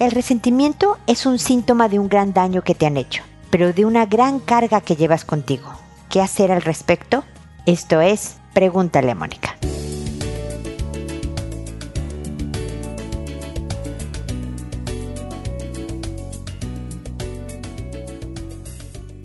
El resentimiento es un síntoma de un gran daño que te han hecho, pero de una gran carga que llevas contigo. ¿Qué hacer al respecto? Esto es, pregúntale a Mónica.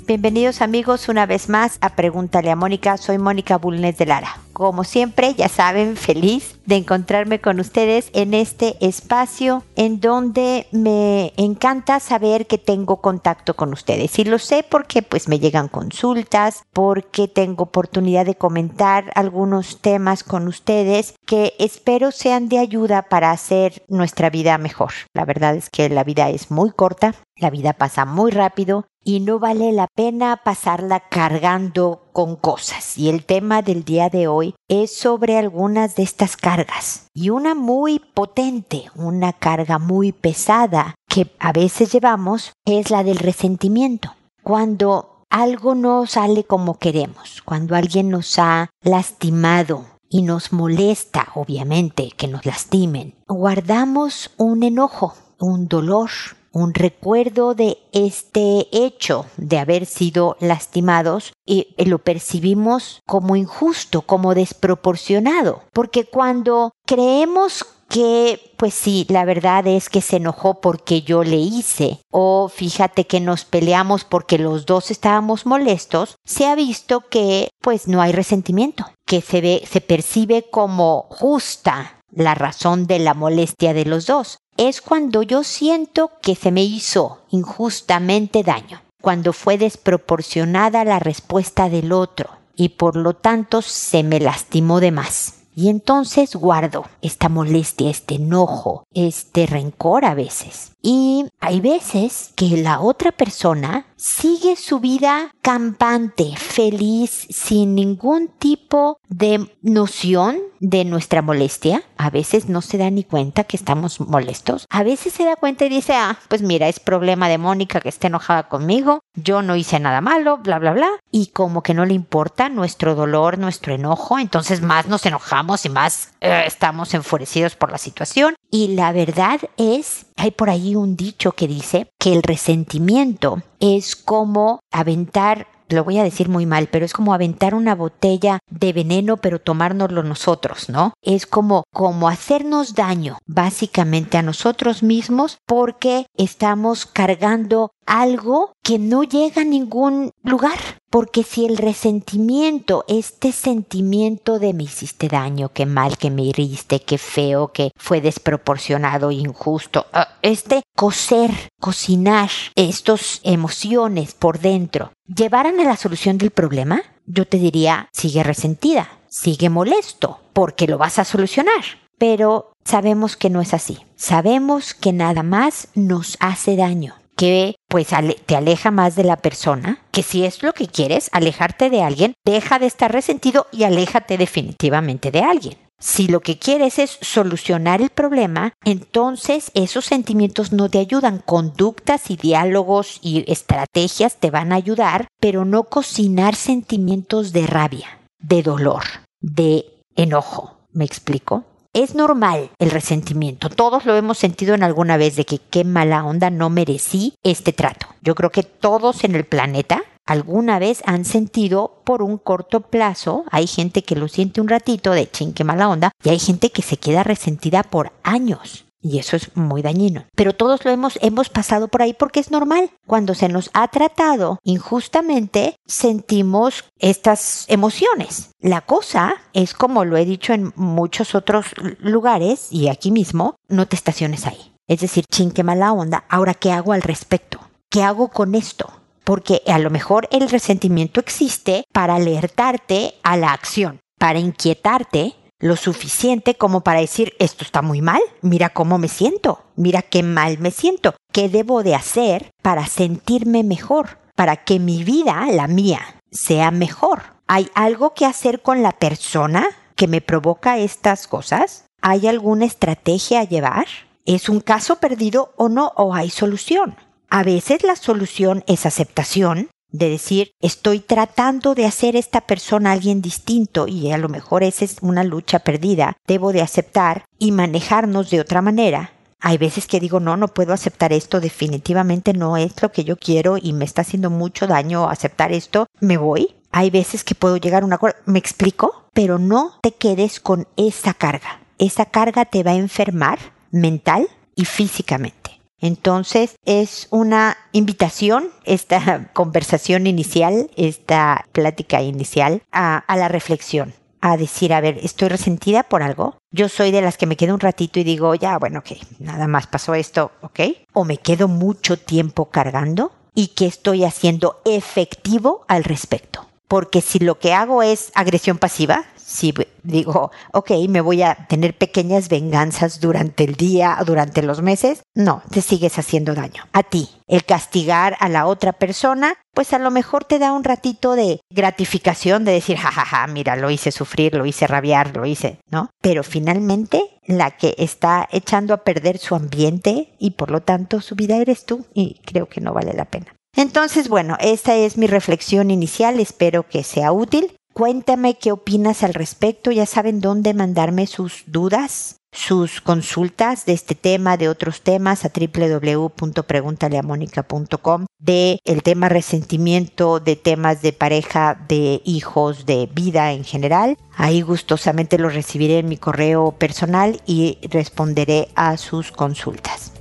Bienvenidos amigos una vez más a Pregúntale a Mónica. Soy Mónica Bulnes de Lara. Como siempre, ya saben, feliz de encontrarme con ustedes en este espacio en donde me encanta saber que tengo contacto con ustedes. Y lo sé porque pues me llegan consultas, porque tengo oportunidad de comentar algunos temas con ustedes que espero sean de ayuda para hacer nuestra vida mejor. La verdad es que la vida es muy corta, la vida pasa muy rápido y no vale la pena pasarla cargando con cosas. Y el tema del día de hoy es sobre algunas de estas cargas. Y una muy potente, una carga muy pesada que a veces llevamos es la del resentimiento. Cuando algo no sale como queremos, cuando alguien nos ha lastimado, y nos molesta, obviamente, que nos lastimen, guardamos un enojo, un dolor, un recuerdo de este hecho de haber sido lastimados y lo percibimos como injusto, como desproporcionado, porque cuando creemos que, pues sí, la verdad es que se enojó porque yo le hice, o fíjate que nos peleamos porque los dos estábamos molestos, se ha visto que, pues no hay resentimiento, que se ve, se percibe como justa la razón de la molestia de los dos es cuando yo siento que se me hizo injustamente daño, cuando fue desproporcionada la respuesta del otro y por lo tanto se me lastimó de más. Y entonces guardo esta molestia, este enojo, este rencor a veces. Y hay veces que la otra persona sigue su vida campante, feliz, sin ningún tipo de noción de nuestra molestia. A veces no se da ni cuenta que estamos molestos. A veces se da cuenta y dice, ah, pues mira, es problema de Mónica que esté enojada conmigo. Yo no hice nada malo, bla, bla, bla. Y como que no le importa nuestro dolor, nuestro enojo. Entonces más nos enojamos y más eh, estamos enfurecidos por la situación. Y la verdad es, hay por ahí un dicho que dice que el resentimiento es como aventar lo voy a decir muy mal, pero es como aventar una botella de veneno pero tomárnoslo nosotros, ¿no? Es como como hacernos daño básicamente a nosotros mismos porque estamos cargando algo que no llega a ningún lugar. Porque si el resentimiento, este sentimiento de me hiciste daño, qué mal, que me heriste, qué feo, que fue desproporcionado, injusto, ah, este coser, cocinar estas emociones por dentro, llevaran a la solución del problema, yo te diría, sigue resentida, sigue molesto, porque lo vas a solucionar. Pero sabemos que no es así. Sabemos que nada más nos hace daño que pues te aleja más de la persona, que si es lo que quieres, alejarte de alguien, deja de estar resentido y aléjate definitivamente de alguien. Si lo que quieres es solucionar el problema, entonces esos sentimientos no te ayudan. Conductas y diálogos y estrategias te van a ayudar, pero no cocinar sentimientos de rabia, de dolor, de enojo. ¿Me explico? Es normal el resentimiento. Todos lo hemos sentido en alguna vez de que qué mala onda no merecí este trato. Yo creo que todos en el planeta alguna vez han sentido por un corto plazo, hay gente que lo siente un ratito de ching, qué mala onda, y hay gente que se queda resentida por años. Y eso es muy dañino. Pero todos lo hemos, hemos pasado por ahí porque es normal. Cuando se nos ha tratado injustamente, sentimos estas emociones. La cosa es como lo he dicho en muchos otros lugares y aquí mismo, no te estaciones ahí. Es decir, chin, qué mala onda. Ahora, ¿qué hago al respecto? ¿Qué hago con esto? Porque a lo mejor el resentimiento existe para alertarte a la acción, para inquietarte lo suficiente como para decir esto está muy mal, mira cómo me siento, mira qué mal me siento, qué debo de hacer para sentirme mejor, para que mi vida, la mía, sea mejor. ¿Hay algo que hacer con la persona que me provoca estas cosas? ¿Hay alguna estrategia a llevar? ¿Es un caso perdido o no? ¿O hay solución? A veces la solución es aceptación de decir, estoy tratando de hacer esta persona alguien distinto y a lo mejor esa es una lucha perdida, debo de aceptar y manejarnos de otra manera. Hay veces que digo, no, no puedo aceptar esto, definitivamente no es lo que yo quiero y me está haciendo mucho daño aceptar esto, me voy. Hay veces que puedo llegar a un acuerdo, me explico, pero no te quedes con esa carga. Esa carga te va a enfermar mental y físicamente. Entonces es una invitación, esta conversación inicial, esta plática inicial, a, la reflexión, a decir, a ver, estoy resentida por algo. Yo soy de las que me quedo un ratito y digo, ya, bueno, ok, nada más pasó esto, ok. O me quedo mucho tiempo cargando y que estoy haciendo efectivo al respecto. Porque si lo que hago es agresión pasiva, si digo, ok, me voy a tener pequeñas venganzas durante el día, durante los meses, no, te sigues haciendo daño. A ti, el castigar a la otra persona, pues a lo mejor te da un ratito de gratificación de decir, jajaja, ja, ja, mira, lo hice sufrir, lo hice rabiar, lo hice, ¿no? Pero finalmente la que está echando a perder su ambiente y por lo tanto su vida eres tú y creo que no vale la pena. Entonces, bueno, esta es mi reflexión inicial, espero que sea útil. Cuéntame qué opinas al respecto. Ya saben dónde mandarme sus dudas, sus consultas de este tema, de otros temas a www.preguntaleamónica.com de el tema resentimiento, de temas de pareja, de hijos, de vida en general. Ahí gustosamente los recibiré en mi correo personal y responderé a sus consultas.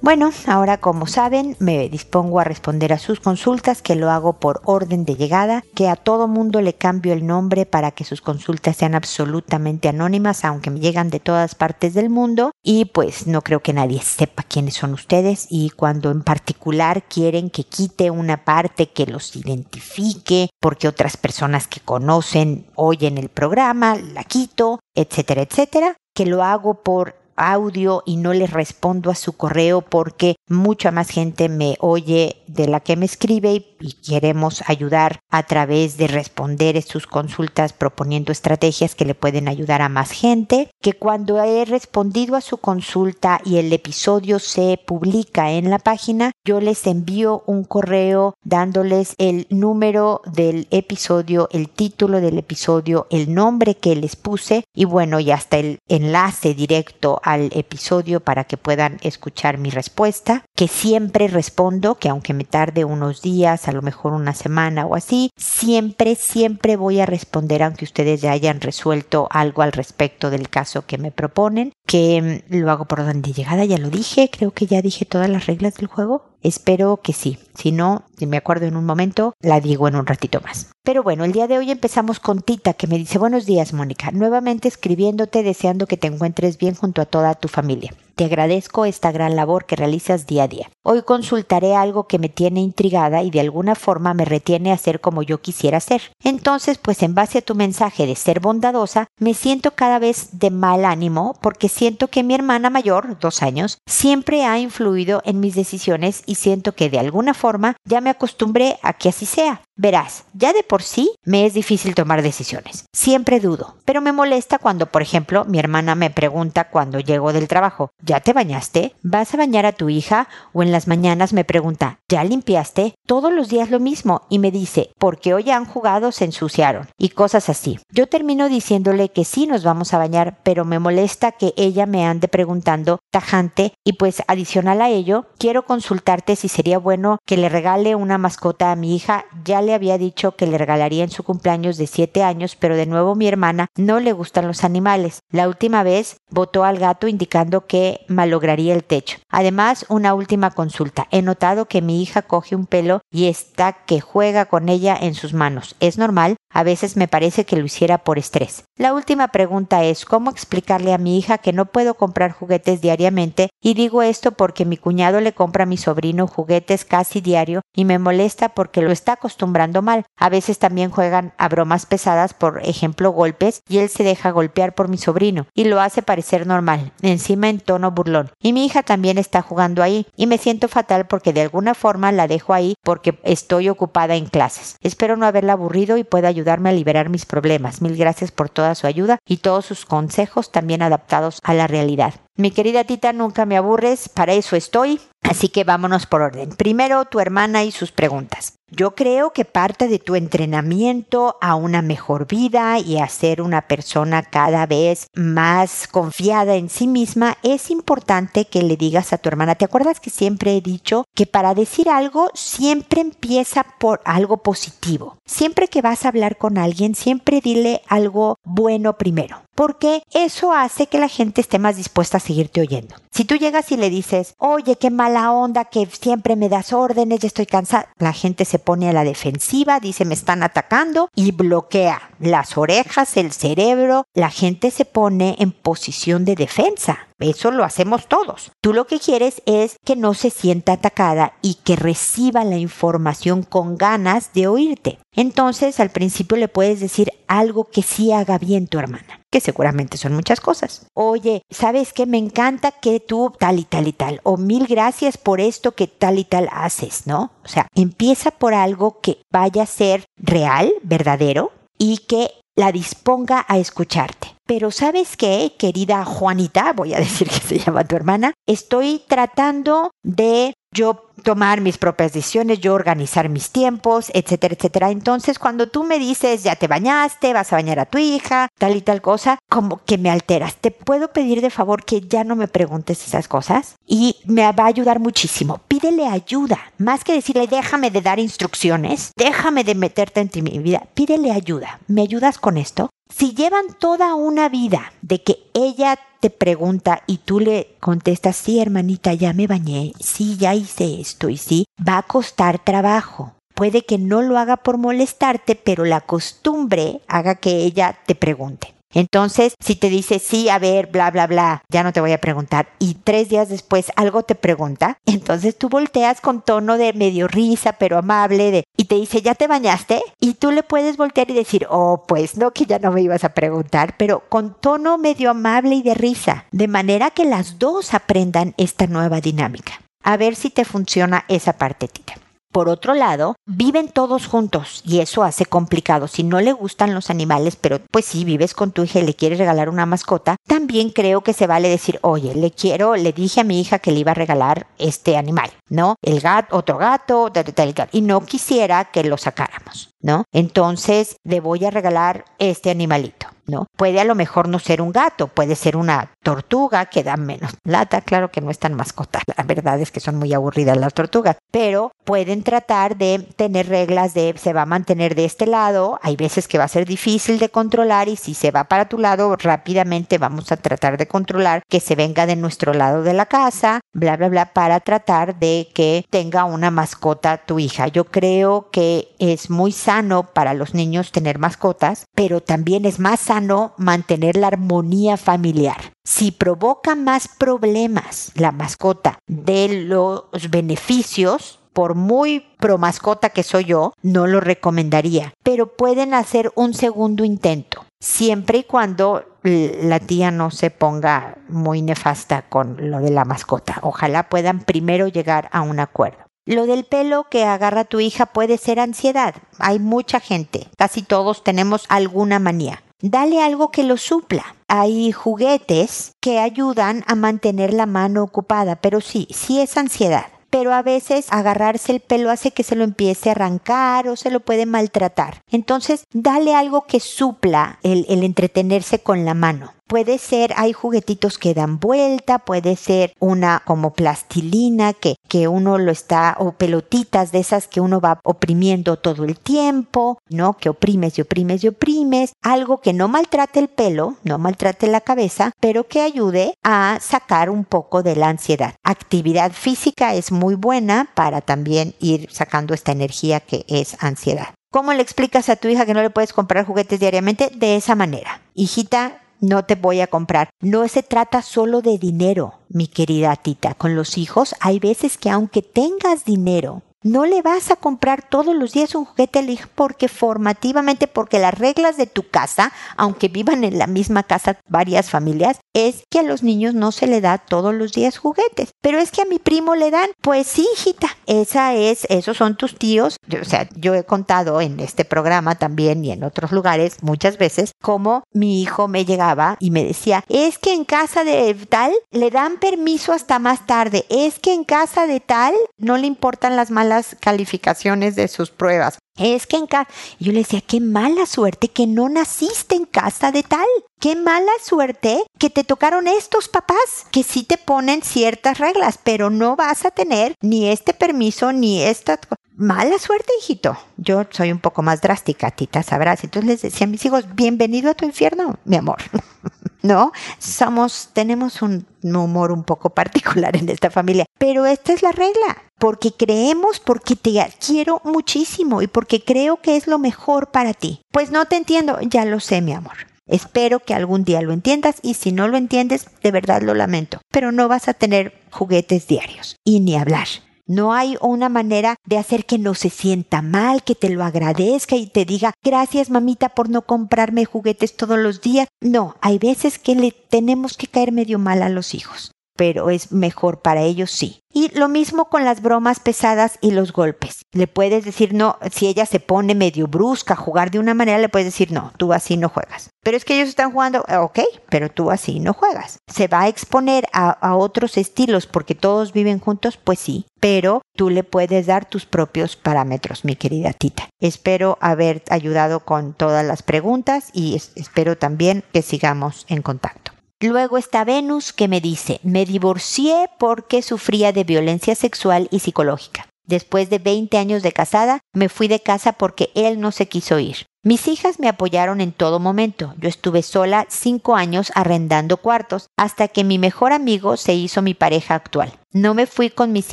Bueno, ahora como saben, me dispongo a responder a sus consultas, que lo hago por orden de llegada, que a todo mundo le cambio el nombre para que sus consultas sean absolutamente anónimas, aunque me llegan de todas partes del mundo, y pues no creo que nadie sepa quiénes son ustedes, y cuando en particular quieren que quite una parte que los identifique, porque otras personas que conocen oyen el programa, la quito, etcétera, etcétera, que lo hago por audio y no les respondo a su correo porque mucha más gente me oye de la que me escribe y, queremos ayudar a través de responder sus consultas proponiendo estrategias que le pueden ayudar a más gente, que cuando he respondido a su consulta y el episodio se publica en la página, yo les envío un correo dándoles el número del episodio, el título del episodio, el nombre que les puse y bueno, y hasta el enlace directo al episodio para que puedan escuchar mi respuesta, que siempre respondo, que aunque me tarde unos días, a lo mejor una semana o así, siempre, siempre voy a responder aunque ustedes ya hayan resuelto algo al respecto del caso que me proponen, que mm, lo hago por donde llegada, ya lo dije, creo que ya dije todas las reglas del juego. Espero que sí. Si no, si me acuerdo en un momento, la digo en un ratito más. Pero bueno, el día de hoy empezamos con Tita, que me dice buenos días, Mónica. Nuevamente escribiéndote deseando que te encuentres bien junto a toda tu familia. Te agradezco esta gran labor que realizas día a día. Hoy consultaré algo que me tiene intrigada y de alguna forma me retiene a ser como yo quisiera ser. Entonces, pues en base a tu mensaje de ser bondadosa, me siento cada vez de mal ánimo porque siento que mi hermana mayor, dos años, siempre ha influido en mis decisiones y siento que de alguna forma ya me acostumbré a que así sea. Verás, ya de por sí me es difícil tomar decisiones. Siempre dudo, pero me molesta cuando, por ejemplo, mi hermana me pregunta cuando llego del trabajo, ¿ya te bañaste? ¿Vas a bañar a tu hija? O en las mañanas me pregunta, ¿ya limpiaste? Todos los días lo mismo y me dice, porque hoy han jugado se ensuciaron y cosas así. Yo termino diciéndole que sí nos vamos a bañar, pero me molesta que ella me ande preguntando tajante y pues adicional a ello, quiero consultarte si sería bueno que le regale una mascota a mi hija, ya le había dicho que le regalaría en su cumpleaños de 7 años, pero de nuevo mi hermana no le gustan los animales. La última vez votó al gato indicando que malograría el techo. Además, una última consulta. He notado que mi hija coge un pelo y está que juega con ella en sus manos. ¿Es normal? A veces me parece que lo hiciera por estrés. La última pregunta es cómo explicarle a mi hija que no puedo comprar juguetes diariamente y digo esto porque mi cuñado le compra a mi sobrino juguetes casi diario y me molesta porque lo está acostumbrando mal. A veces también juegan a bromas pesadas, por ejemplo golpes, y él se deja golpear por mi sobrino y lo hace parecer normal, encima en tono burlón. Y mi hija también está jugando ahí y me siento fatal porque de alguna forma la dejo ahí porque estoy ocupada en clases. Espero no haberla aburrido y pueda ayudarme a liberar mis problemas. Mil gracias por toda su ayuda y todos sus consejos también adaptados a la realidad. Mi querida Tita, nunca me aburres, para eso estoy. Así que vámonos por orden. Primero, tu hermana y sus preguntas. Yo creo que parte de tu entrenamiento a una mejor vida y a ser una persona cada vez más confiada en sí misma es importante que le digas a tu hermana, ¿te acuerdas que siempre he dicho que para decir algo siempre empieza por algo positivo? Siempre que vas a hablar con alguien, siempre dile algo bueno primero porque eso hace que la gente esté más dispuesta a seguirte oyendo. Si tú llegas y le dices, oye, qué mala onda, que siempre me das órdenes, ya estoy cansada, la gente se pone a la defensiva, dice, me están atacando y bloquea las orejas, el cerebro, la gente se pone en posición de defensa. Eso lo hacemos todos. Tú lo que quieres es que no se sienta atacada y que reciba la información con ganas de oírte. Entonces al principio le puedes decir algo que sí haga bien tu hermana, que seguramente son muchas cosas. Oye, ¿sabes qué? Me encanta que tú tal y tal y tal. O mil gracias por esto que tal y tal haces, ¿no? O sea, empieza por algo que vaya a ser real, verdadero, y que la disponga a escucharte. Pero sabes qué, querida Juanita, voy a decir que se llama tu hermana, estoy tratando de yo tomar mis propias decisiones, yo organizar mis tiempos, etcétera, etcétera. Entonces, cuando tú me dices, ya te bañaste, vas a bañar a tu hija, tal y tal cosa, como que me alteras. Te puedo pedir de favor que ya no me preguntes esas cosas y me va a ayudar muchísimo. Pídele ayuda, más que decirle, déjame de dar instrucciones, déjame de meterte en mi vida, pídele ayuda. ¿Me ayudas con esto? Si llevan toda una vida de que ella te pregunta y tú le contestas, sí, hermanita, ya me bañé, sí, ya hice esto y sí, va a costar trabajo. Puede que no lo haga por molestarte, pero la costumbre haga que ella te pregunte. Entonces, si te dice sí, a ver, bla, bla, bla, ya no te voy a preguntar, y tres días después algo te pregunta, entonces tú volteas con tono de medio risa, pero amable, y te dice, ¿ya te bañaste? Y tú le puedes voltear y decir, oh, pues no, que ya no me ibas a preguntar, pero con tono medio amable y de risa, de manera que las dos aprendan esta nueva dinámica. A ver si te funciona esa partetita. Por otro lado, viven todos juntos y eso hace complicado. Si no le gustan los animales, pero pues si vives con tu hija y le quieres regalar una mascota, también creo que se vale decir, oye, le quiero, le dije a mi hija que le iba a regalar este animal, ¿no? El gato, otro gato, tal, tal, y no quisiera que lo sacáramos, ¿no? Entonces le voy a regalar este animalito. ¿No? Puede a lo mejor no ser un gato, puede ser una tortuga que da menos lata, claro que no es tan mascota, la verdad es que son muy aburridas las tortugas, pero pueden tratar de tener reglas de se va a mantener de este lado, hay veces que va a ser difícil de controlar y si se va para tu lado rápidamente vamos a tratar de controlar que se venga de nuestro lado de la casa, bla, bla, bla, para tratar de que tenga una mascota tu hija. Yo creo que es muy sano para los niños tener mascotas, pero también es más sano mantener la armonía familiar. Si provoca más problemas la mascota de los beneficios, por muy pro mascota que soy yo, no lo recomendaría. Pero pueden hacer un segundo intento, siempre y cuando la tía no se ponga muy nefasta con lo de la mascota. Ojalá puedan primero llegar a un acuerdo. Lo del pelo que agarra tu hija puede ser ansiedad. Hay mucha gente, casi todos tenemos alguna manía. Dale algo que lo supla. Hay juguetes que ayudan a mantener la mano ocupada, pero sí, sí es ansiedad pero a veces agarrarse el pelo hace que se lo empiece a arrancar o se lo puede maltratar. Entonces, dale algo que supla el, el entretenerse con la mano. Puede ser, hay juguetitos que dan vuelta, puede ser una como plastilina que, que uno lo está, o pelotitas de esas que uno va oprimiendo todo el tiempo, ¿no? Que oprimes y oprimes y oprimes. Algo que no maltrate el pelo, no maltrate la cabeza, pero que ayude a sacar un poco de la ansiedad. Actividad física es muy buena para también ir sacando esta energía que es ansiedad. ¿Cómo le explicas a tu hija que no le puedes comprar juguetes diariamente? De esa manera. Hijita, no te voy a comprar. No se trata solo de dinero, mi querida tita. Con los hijos hay veces que aunque tengas dinero, no le vas a comprar todos los días un juguete al hijo porque formativamente, porque las reglas de tu casa, aunque vivan en la misma casa varias familias, es que a los niños no se le da todos los días juguetes. Pero es que a mi primo le dan. Pues sí, hijita, esa es, esos son tus tíos. o sea, yo he contado en este programa también y en otros lugares muchas veces cómo mi hijo me llegaba y me decía, es que en casa de tal le dan permiso hasta más tarde. Es que en casa de tal no le importan las malas calificaciones de sus pruebas. Es que en casa... Yo le decía, qué mala suerte que no naciste en casa de tal. Qué mala suerte que te tocaron estos papás que sí te ponen ciertas reglas, pero no vas a tener ni este permiso ni esta... Mala suerte, hijito. Yo soy un poco más drástica, tita, sabrás. Entonces les decía a mis hijos, bienvenido a tu infierno, mi amor. ¿No? Somos, tenemos un humor un poco particular en esta familia, pero esta es la regla porque creemos, porque te quiero muchísimo y porque creo que es lo mejor para ti. Pues no te entiendo, ya lo sé, mi amor. Espero que algún día lo entiendas y si no lo entiendes, de verdad lo lamento. Pero no vas a tener juguetes diarios y ni hablar. No hay una manera de hacer que no se sienta mal, que te lo agradezca y te diga gracias mamita por no comprarme juguetes todos los días. No, hay veces que le tenemos que caer medio mal a los hijos pero es mejor para ellos sí. Y lo mismo con las bromas pesadas y los golpes. Le puedes decir no, si ella se pone medio brusca a jugar de una manera, le puedes decir no, tú así no juegas. Pero es que ellos están jugando, eh, ok, pero tú así no juegas. ¿Se va a exponer a, a otros estilos porque todos viven juntos? Pues sí, pero tú le puedes dar tus propios parámetros, mi querida Tita. Espero haber ayudado con todas las preguntas y espero también que sigamos en contacto. Luego está Venus que me dice, me divorcié porque sufría de violencia sexual y psicológica. Después de 20 años de casada, me fui de casa porque él no se quiso ir. Mis hijas me apoyaron en todo momento. Yo estuve sola cinco años arrendando cuartos hasta que mi mejor amigo se hizo mi pareja actual. No me fui con mis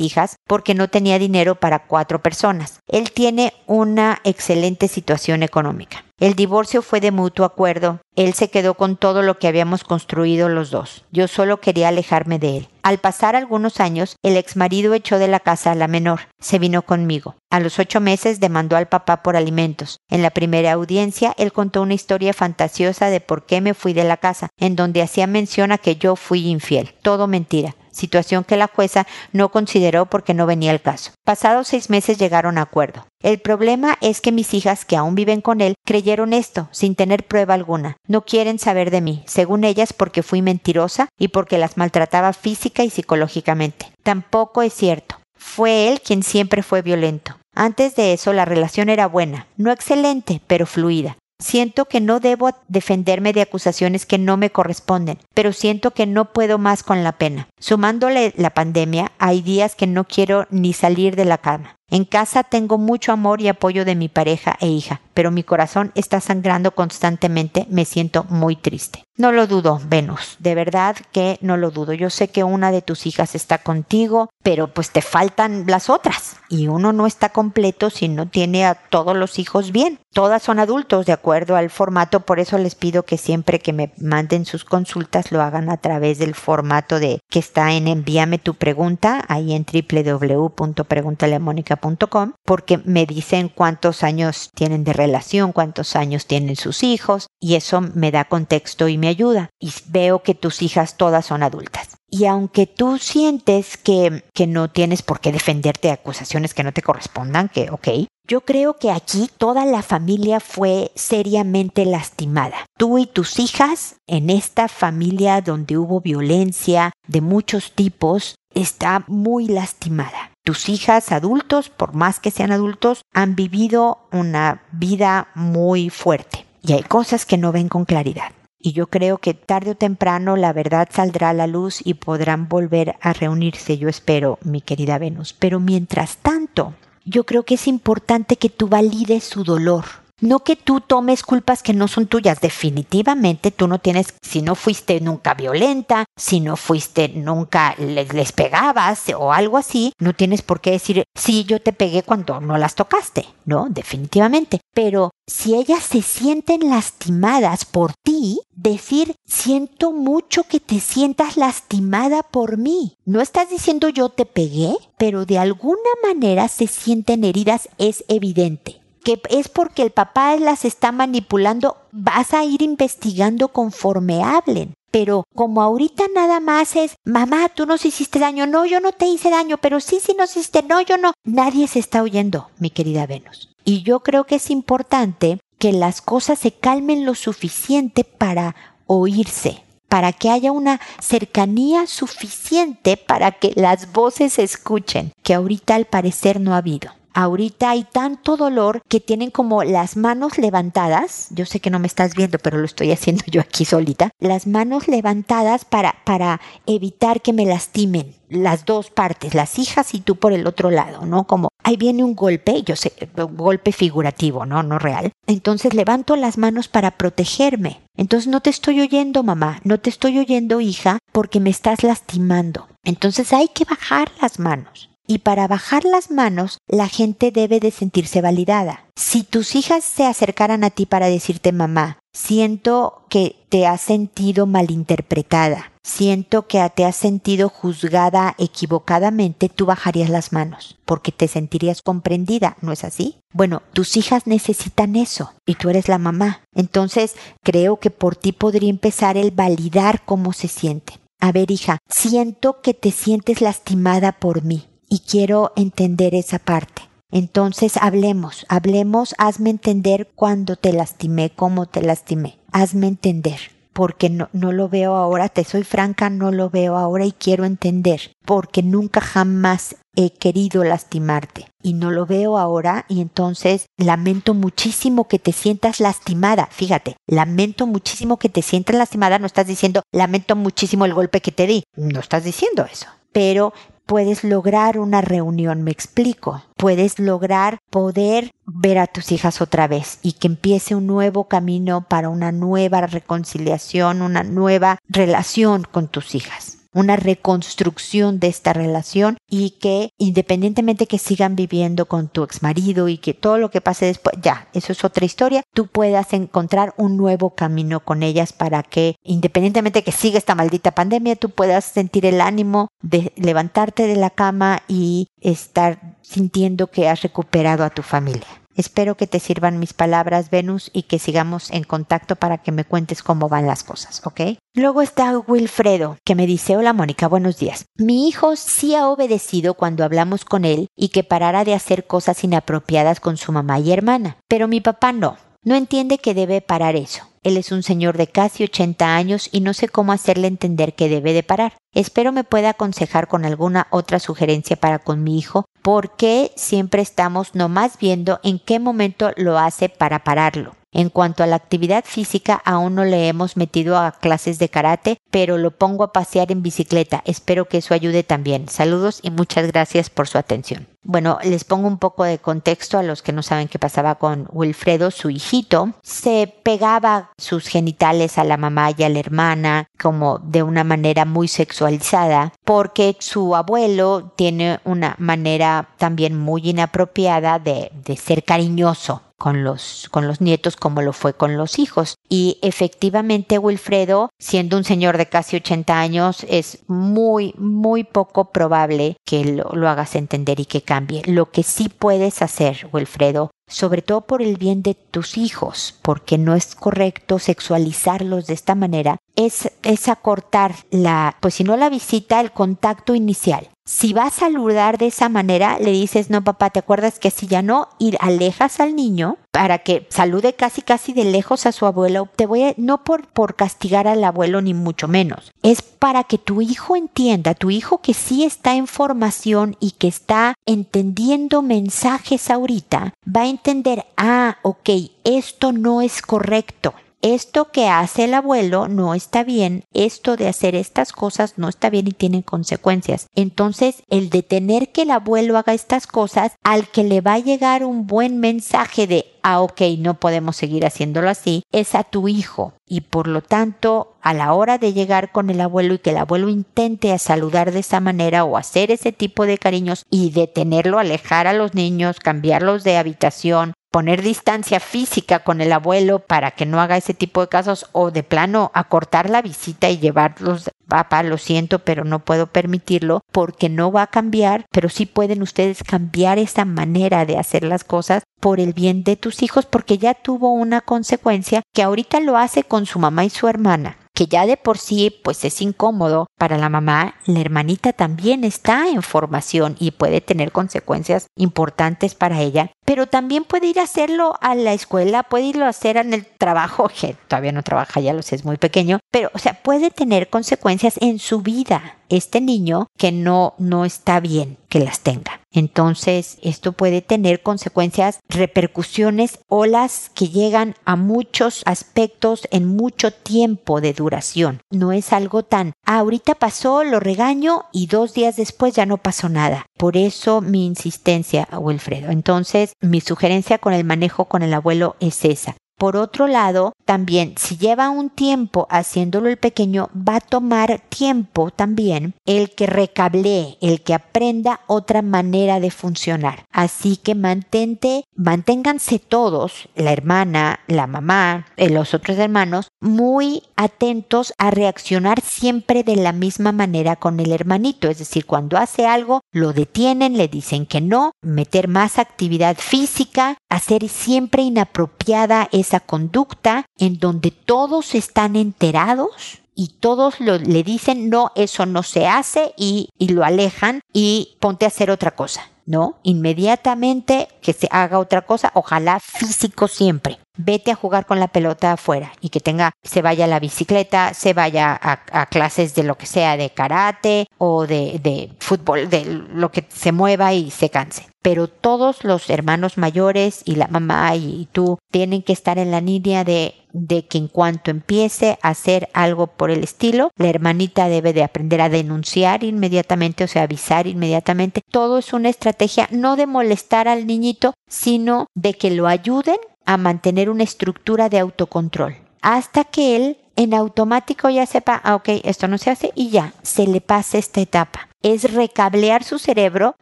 hijas porque no tenía dinero para cuatro personas. Él tiene una excelente situación económica. El divorcio fue de mutuo acuerdo. Él se quedó con todo lo que habíamos construido los dos. Yo solo quería alejarme de él. Al pasar algunos años, el exmarido echó de la casa a la menor. Se vino conmigo. A los ocho meses demandó al papá por alimentos. En la primera audiencia, él contó una historia fantasiosa de por qué me fui de la casa, en donde hacía mención a que yo fui infiel. Todo mentira situación que la jueza no consideró porque no venía el caso. Pasados seis meses llegaron a acuerdo. El problema es que mis hijas, que aún viven con él, creyeron esto, sin tener prueba alguna. No quieren saber de mí, según ellas porque fui mentirosa y porque las maltrataba física y psicológicamente. Tampoco es cierto. Fue él quien siempre fue violento. Antes de eso la relación era buena, no excelente, pero fluida. Siento que no debo defenderme de acusaciones que no me corresponden, pero siento que no puedo más con la pena. Sumándole la pandemia, hay días que no quiero ni salir de la cama. En casa tengo mucho amor y apoyo de mi pareja e hija, pero mi corazón está sangrando constantemente, me siento muy triste. No lo dudo, Venus, de verdad que no lo dudo. Yo sé que una de tus hijas está contigo, pero pues te faltan las otras y uno no está completo si no tiene a todos los hijos bien. Todas son adultos de acuerdo al formato, por eso les pido que siempre que me manden sus consultas lo hagan a través del formato de que está en envíame tu pregunta ahí en www.preguntaleamónica.com porque me dicen cuántos años tienen de relación, cuántos años tienen sus hijos y eso me da contexto y me ayuda. Y veo que tus hijas todas son adultas. Y aunque tú sientes que, que no tienes por qué defenderte de acusaciones que no te correspondan, que ok, yo creo que aquí toda la familia fue seriamente lastimada. Tú y tus hijas en esta familia donde hubo violencia de muchos tipos está muy lastimada. Tus hijas adultos, por más que sean adultos, han vivido una vida muy fuerte y hay cosas que no ven con claridad. Y yo creo que tarde o temprano la verdad saldrá a la luz y podrán volver a reunirse, yo espero, mi querida Venus. Pero mientras tanto, yo creo que es importante que tú valides su dolor. No que tú tomes culpas que no son tuyas. Definitivamente tú no tienes, si no fuiste nunca violenta, si no fuiste nunca les, pegabas o algo así, no tienes por qué decir, sí, yo te pegué cuando no las tocaste. No, definitivamente. Pero si ellas se sienten lastimadas por ti, decir, siento mucho que te sientas lastimada por mí. No estás diciendo yo te pegué, pero de alguna manera se sienten heridas, es evidente que es porque el papá las está manipulando, vas a ir investigando conforme hablen. pero como ahorita nada más es, mamá, tú nos hiciste daño, no, yo no te hice daño, pero sí, sí nos hiciste, no, yo no, nadie se está oyendo, mi querida Venus. Y yo creo que es importante que las cosas se calmen lo suficiente para oírse, para que haya una cercanía suficiente para que las voces se escuchen, que ahorita al parecer no ha habido. Ahorita hay tanto dolor que tienen como las manos levantadas. Yo sé que no me estás viendo, pero lo estoy haciendo yo aquí solita. Las manos levantadas para, para evitar que me lastimen las dos partes, las hijas y tú por el otro lado, ¿no? Como ahí viene un golpe, yo sé, un golpe figurativo, ¿no? No real. Entonces levanto las manos para protegerme. Entonces no te estoy oyendo, mamá, no te estoy oyendo, hija, porque me estás lastimando. Entonces hay que bajar las manos. Y para bajar las manos, la gente debe de sentirse validada. Si tus hijas se acercaran a ti para decirte mamá, siento que te has sentido malinterpretada, siento que te has sentido juzgada equivocadamente, tú bajarías las manos, porque te sentirías comprendida, ¿no es así? Bueno, tus hijas necesitan eso y tú eres la mamá. Entonces, creo que por ti podría empezar el validar cómo se siente. A ver, hija, siento que te sientes lastimada por mí y quiero entender esa parte. Entonces hablemos, hablemos, hazme entender cuándo te lastimé, cómo te lastimé. Hazme entender, porque no, no lo veo ahora, te soy franca, no lo veo ahora y quiero entender, porque nunca jamás he querido lastimarte y no lo veo ahora y entonces lamento muchísimo que te sientas lastimada. Fíjate, lamento muchísimo que te sientas lastimada, no estás diciendo lamento muchísimo el golpe que te di, no estás diciendo eso. Pero puedes lograr una reunión, me explico. Puedes lograr poder ver a tus hijas otra vez y que empiece un nuevo camino para una nueva reconciliación, una nueva relación con tus hijas una reconstrucción de esta relación y que independientemente que sigan viviendo con tu exmarido y que todo lo que pase después, ya, eso es otra historia, tú puedas encontrar un nuevo camino con ellas para que independientemente que siga esta maldita pandemia, tú puedas sentir el ánimo de levantarte de la cama y estar sintiendo que has recuperado a tu familia. Espero que te sirvan mis palabras, Venus, y que sigamos en contacto para que me cuentes cómo van las cosas, ¿ok? Luego está Wilfredo, que me dice, hola Mónica, buenos días. Mi hijo sí ha obedecido cuando hablamos con él y que parara de hacer cosas inapropiadas con su mamá y hermana, pero mi papá no. No entiende que debe parar eso. Él es un señor de casi 80 años y no sé cómo hacerle entender que debe de parar. Espero me pueda aconsejar con alguna otra sugerencia para con mi hijo, porque siempre estamos nomás viendo en qué momento lo hace para pararlo. En cuanto a la actividad física, aún no le hemos metido a clases de karate, pero lo pongo a pasear en bicicleta. Espero que eso ayude también. Saludos y muchas gracias por su atención. Bueno, les pongo un poco de contexto a los que no saben qué pasaba con Wilfredo, su hijito. Se pegaba sus genitales a la mamá y a la hermana como de una manera muy sexualizada porque su abuelo tiene una manera también muy inapropiada de, ser cariñoso con los, con los nietos como lo fue con los hijos. Y efectivamente Wilfredo, siendo un señor de casi 80 años, es muy, muy poco probable que lo, lo hagas entender y que cambie. Lo que sí puedes hacer, Wilfredo, sobre todo por el bien de tus hijos, porque no es correcto sexualizarlos de esta manera, es, es acortar la, pues si no la visita, el contacto inicial. Si va a saludar de esa manera, le dices, no papá, ¿te acuerdas que si ya no? Y alejas al niño para que salude casi casi de lejos a su abuelo. Te voy a, no por, por castigar al abuelo ni mucho menos. Es para que tu hijo entienda, tu hijo que sí está en formación y que está entendiendo mensajes ahorita, va a entender, ah, ok, esto no es correcto esto que hace el abuelo no está bien, esto de hacer estas cosas no está bien y tienen consecuencias. Entonces, el de tener que el abuelo haga estas cosas, al que le va a llegar un buen mensaje de, ah, ok, no podemos seguir haciéndolo así, es a tu hijo. Y por lo tanto, a la hora de llegar con el abuelo y que el abuelo intente saludar de esa manera o hacer ese tipo de cariños y detenerlo, alejar a los niños, cambiarlos de habitación, poner distancia física con el abuelo para que no haga ese tipo de casos o de plano acortar la visita y llevarlos, papá, lo siento, pero no puedo permitirlo porque no va a cambiar, pero sí pueden ustedes cambiar esa manera de hacer las cosas por el bien de tus hijos porque ya tuvo una consecuencia que ahorita lo hace con su mamá y su hermana que ya de por sí pues es incómodo para la mamá, la hermanita también está en formación y puede tener consecuencias importantes para ella, pero también puede ir a hacerlo a la escuela, puede irlo a hacer en el trabajo, que todavía no trabaja, ya lo sé, es muy pequeño, pero o sea, puede tener consecuencias en su vida este niño que no no está bien que las tenga. Entonces, esto puede tener consecuencias, repercusiones, olas que llegan a muchos aspectos en mucho tiempo de duración. No es algo tan, ah, ahorita pasó, lo regaño y dos días después ya no pasó nada. Por eso mi insistencia, Wilfredo. Entonces, mi sugerencia con el manejo con el abuelo es esa. Por otro lado, también si lleva un tiempo haciéndolo el pequeño, va a tomar tiempo también el que recable, el que aprenda otra manera de funcionar. Así que mantente, manténganse todos, la hermana, la mamá, eh, los otros hermanos, muy atentos a reaccionar siempre de la misma manera con el hermanito. Es decir, cuando hace algo, lo detienen, le dicen que no, meter más actividad física, hacer siempre inapropiada esa conducta en donde todos están enterados y todos le dicen no, eso no se hace y, y lo alejan y ponte a hacer otra cosa. ¿no? Inmediatamente que se haga otra cosa, ojalá físico siempre. Vete a jugar con la pelota afuera y que tenga, se vaya a la bicicleta, se vaya a, clases de lo que sea, de karate o de, de fútbol, de lo que se mueva y se canse pero todos los hermanos mayores y la mamá y tú tienen que estar en la línea de, de que en cuanto empiece a hacer algo por el estilo, la hermanita debe de aprender a denunciar inmediatamente, o sea, avisar inmediatamente. Todo es una estrategia no de molestar al niñito, sino de que lo ayuden a mantener una estructura de autocontrol hasta que él en automático ya sepa, ah, ok, esto no se hace y ya, se le pasa esta etapa es recablear su cerebro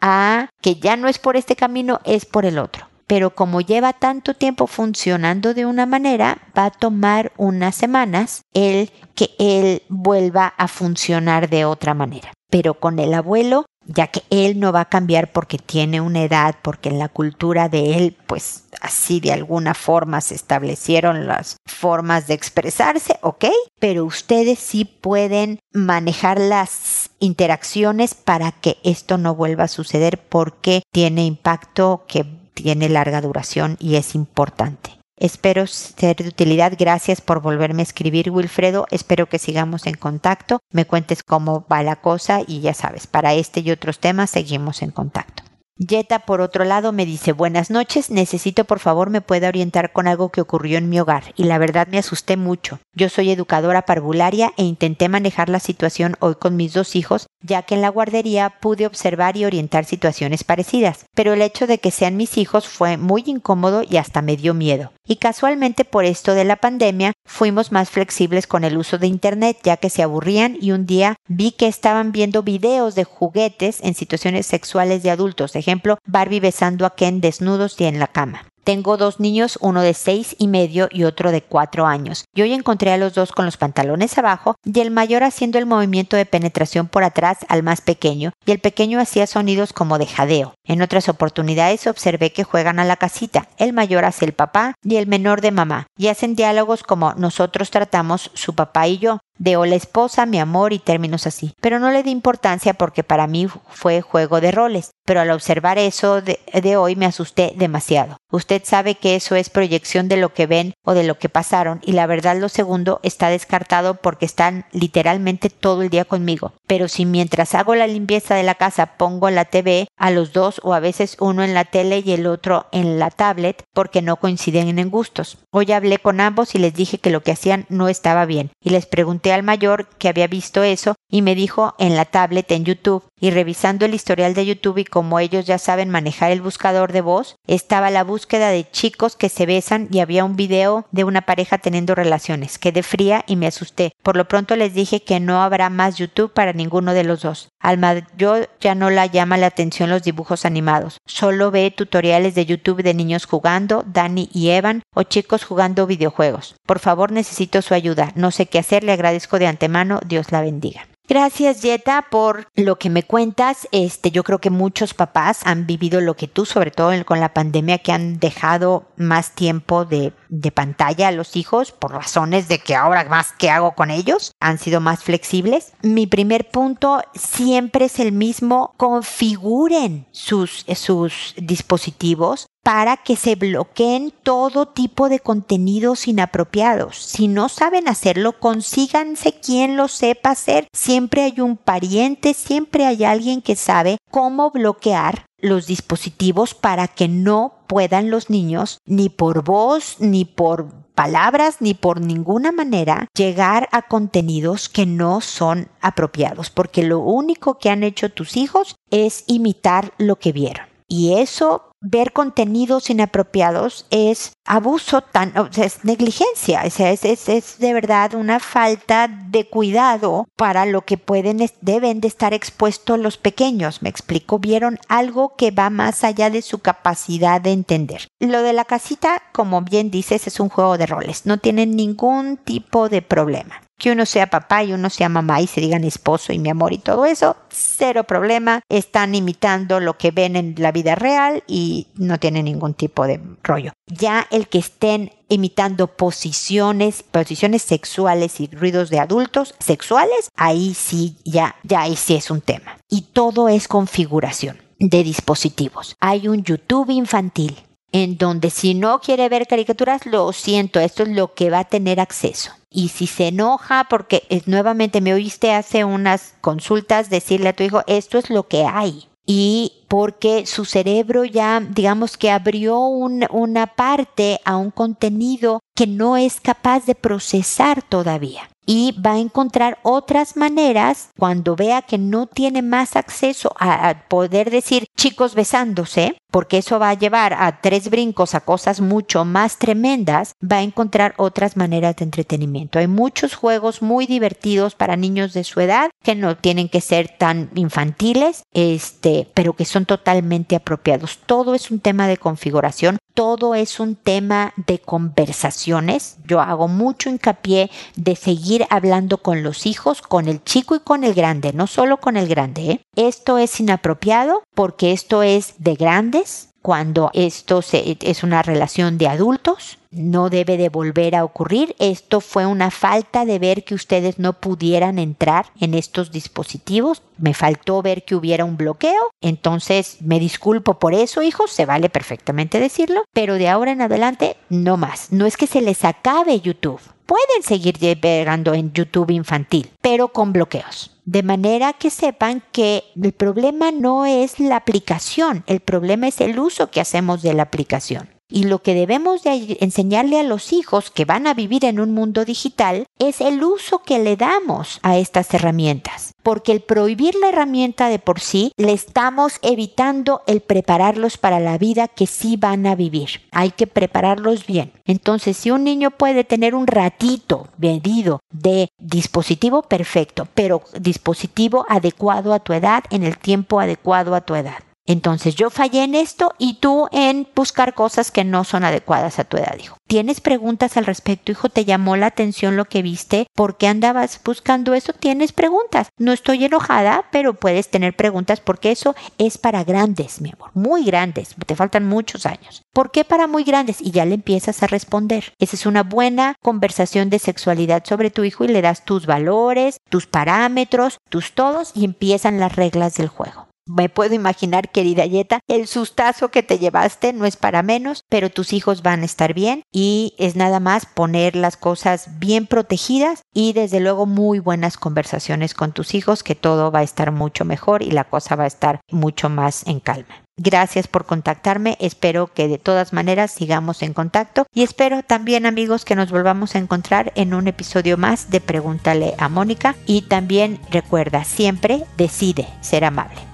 a que ya no es por este camino, es por el otro. Pero como lleva tanto tiempo funcionando de una manera, va a tomar unas semanas el que él vuelva a funcionar de otra manera. Pero con el abuelo ya que él no va a cambiar porque tiene una edad, porque en la cultura de él, pues así de alguna forma se establecieron las formas de expresarse, ¿ok? Pero ustedes sí pueden manejar las interacciones para que esto no vuelva a suceder porque tiene impacto que tiene larga duración y es importante. Espero ser de utilidad. Gracias por volverme a escribir, Wilfredo. Espero que sigamos en contacto. Me cuentes cómo va la cosa y ya sabes, para este y otros temas seguimos en contacto. Yeta, por otro lado, me dice buenas noches, necesito por favor me pueda orientar con algo que ocurrió en mi hogar y la verdad me asusté mucho. Yo soy educadora parvularia e intenté manejar la situación hoy con mis dos hijos, ya que en la guardería pude observar y orientar situaciones parecidas, pero el hecho de que sean mis hijos fue muy incómodo y hasta me dio miedo. Y casualmente por esto de la pandemia fuimos más flexibles con el uso de Internet ya que se aburrían y un día vi que estaban viendo videos de juguetes en situaciones sexuales de adultos, ejemplo, Barbie besando a Ken desnudos y en la cama. Tengo dos niños, uno de seis y medio y otro de cuatro años. Y hoy encontré a los dos con los pantalones abajo y el mayor haciendo el movimiento de penetración por atrás al más pequeño y el pequeño hacía sonidos como de jadeo. En otras oportunidades observé que juegan a la casita. El mayor hace el papá y el menor de mamá y hacen diálogos como nosotros tratamos su papá y yo de hola esposa, mi amor y términos así. Pero no le di importancia porque para mí fue juego de roles. Pero al observar eso de, hoy me asusté demasiado. Usted sabe que eso es proyección de lo que ven o de lo que pasaron y la verdad lo segundo está descartado porque están literalmente todo el día conmigo. Pero si mientras hago la limpieza de la casa pongo la TV a los dos o a veces uno en la tele y el otro en la tablet porque no coinciden en gustos. Hoy hablé con ambos y les dije que lo que hacían no estaba bien y les pregunté al mayor que había visto eso y me dijo en la tablet en YouTube y revisando el historial de YouTube y como ellos ya saben manejar el buscador de voz, estaba la búsqueda de chicos que se besan y había un video de una pareja teniendo relaciones. Quedé fría y me asusté. Por lo pronto les dije que no habrá más YouTube para ninguno de los dos. Al mayor ya no la llama la atención los dibujos animados. Solo ve tutoriales de YouTube de niños jugando, Dani y Evan, o chicos jugando videojuegos. Por favor necesito su ayuda. No sé qué hacer, le agradezco de antemano. Dios la bendiga. Gracias, Jetta, por lo que me cuentas. Este, yo creo que muchos papás han vivido lo que tú, sobre todo con la pandemia, que han dejado más tiempo de, de pantalla a los hijos por razones de que ahora más que hago con ellos, han sido más flexibles. Mi primer punto siempre es el mismo. Configuren sus, sus dispositivos para que se bloqueen todo tipo de contenidos inapropiados. Si no saben hacerlo, consíganse quien lo sepa hacer. Siempre hay un pariente, siempre hay alguien que sabe cómo bloquear los dispositivos para que no puedan los niños ni por voz ni por palabras ni por ninguna manera llegar a contenidos que no son apropiados, porque lo único que han hecho tus hijos es imitar lo que vieron. Y eso ver contenidos inapropiados es abuso tan, o sea, es negligencia, o sea, es, es, es, de verdad una falta de cuidado para lo que pueden, deben de estar expuestos los pequeños. Me explico, vieron algo que va más allá de su capacidad de entender. Lo de la casita, como bien dices, es un juego de roles, no tienen ningún tipo de problema que uno sea papá y uno sea mamá y se digan esposo y mi amor y todo eso, cero problema, están imitando lo que ven en la vida real y no tienen ningún tipo de rollo. Ya el que estén imitando posiciones, posiciones sexuales y ruidos de adultos sexuales, ahí sí, ya, ya ahí sí es un tema. Y todo es configuración de dispositivos. Hay un YouTube infantil en donde si no quiere ver caricaturas, lo siento, esto es lo que va a tener acceso. Y si se enoja porque es, nuevamente me oíste hace unas consultas decirle a tu hijo, esto es lo que hay. Y porque su cerebro ya, digamos que abrió una parte a un contenido que no es capaz de procesar todavía y va a encontrar otras maneras cuando vea que no tiene más acceso a, poder decir chicos besándose, porque eso va a llevar a tres brincos a cosas mucho más tremendas, va a encontrar otras maneras de entretenimiento. Hay muchos juegos muy divertidos para niños de su edad que no tienen que ser tan infantiles, este, pero que son totalmente apropiados. Todo es un tema de configuración, todo es un tema de conversaciones. Yo hago mucho hincapié de seguir hablando con los hijos, con el chico y con el grande, no solo con el grande. ¿eh? Esto es inapropiado porque esto es de grandes, cuando esto es una relación de adultos, no debe de volver a ocurrir. Esto fue una falta de ver que ustedes no pudieran entrar en estos dispositivos. Me faltó ver que hubiera un bloqueo. Entonces me disculpo por eso, hijos. Se vale perfectamente decirlo. Pero de ahora en adelante, no más. No es que se les acabe YouTube. Pueden seguir llegando en YouTube infantil, pero con bloqueos. De manera que sepan que el problema no es la aplicación, el problema es el uso que hacemos de la aplicación. Y lo que debemos de enseñarle a los hijos que van a vivir en un mundo digital es el uso que le damos a estas herramientas. Porque el prohibir la herramienta de por sí, le estamos evitando el prepararlos para la vida que sí van a vivir. Hay que prepararlos bien. Entonces, si un niño puede tener un ratito medido de dispositivo perfecto, pero dispositivo adecuado a tu edad, en el tiempo adecuado a tu edad. Entonces yo fallé en esto y tú en buscar cosas que no son adecuadas a tu edad, hijo. ¿Tienes preguntas al respecto, hijo? ¿Te llamó la atención lo que viste? ¿Por qué andabas buscando eso? Tienes preguntas. No estoy enojada, pero puedes tener preguntas porque eso es para grandes, mi amor, muy grandes. Te faltan muchos años. ¿Por qué para muy grandes? Y ya le empiezas a responder. Esa es una buena conversación de sexualidad sobre tu hijo y le das tus valores, tus parámetros, tus todos y empiezan las reglas del juego. Me puedo imaginar, querida Yeta, el sustazo que te llevaste no es para menos, pero tus hijos van a estar bien y es nada más poner las cosas bien protegidas y desde luego muy buenas conversaciones con tus hijos que todo va a estar mucho mejor y la cosa va a estar mucho más en calma. Gracias por contactarme, espero que de todas maneras sigamos en contacto y espero también amigos que nos volvamos a encontrar en un episodio más de Pregúntale a Mónica y también recuerda siempre decide ser amable.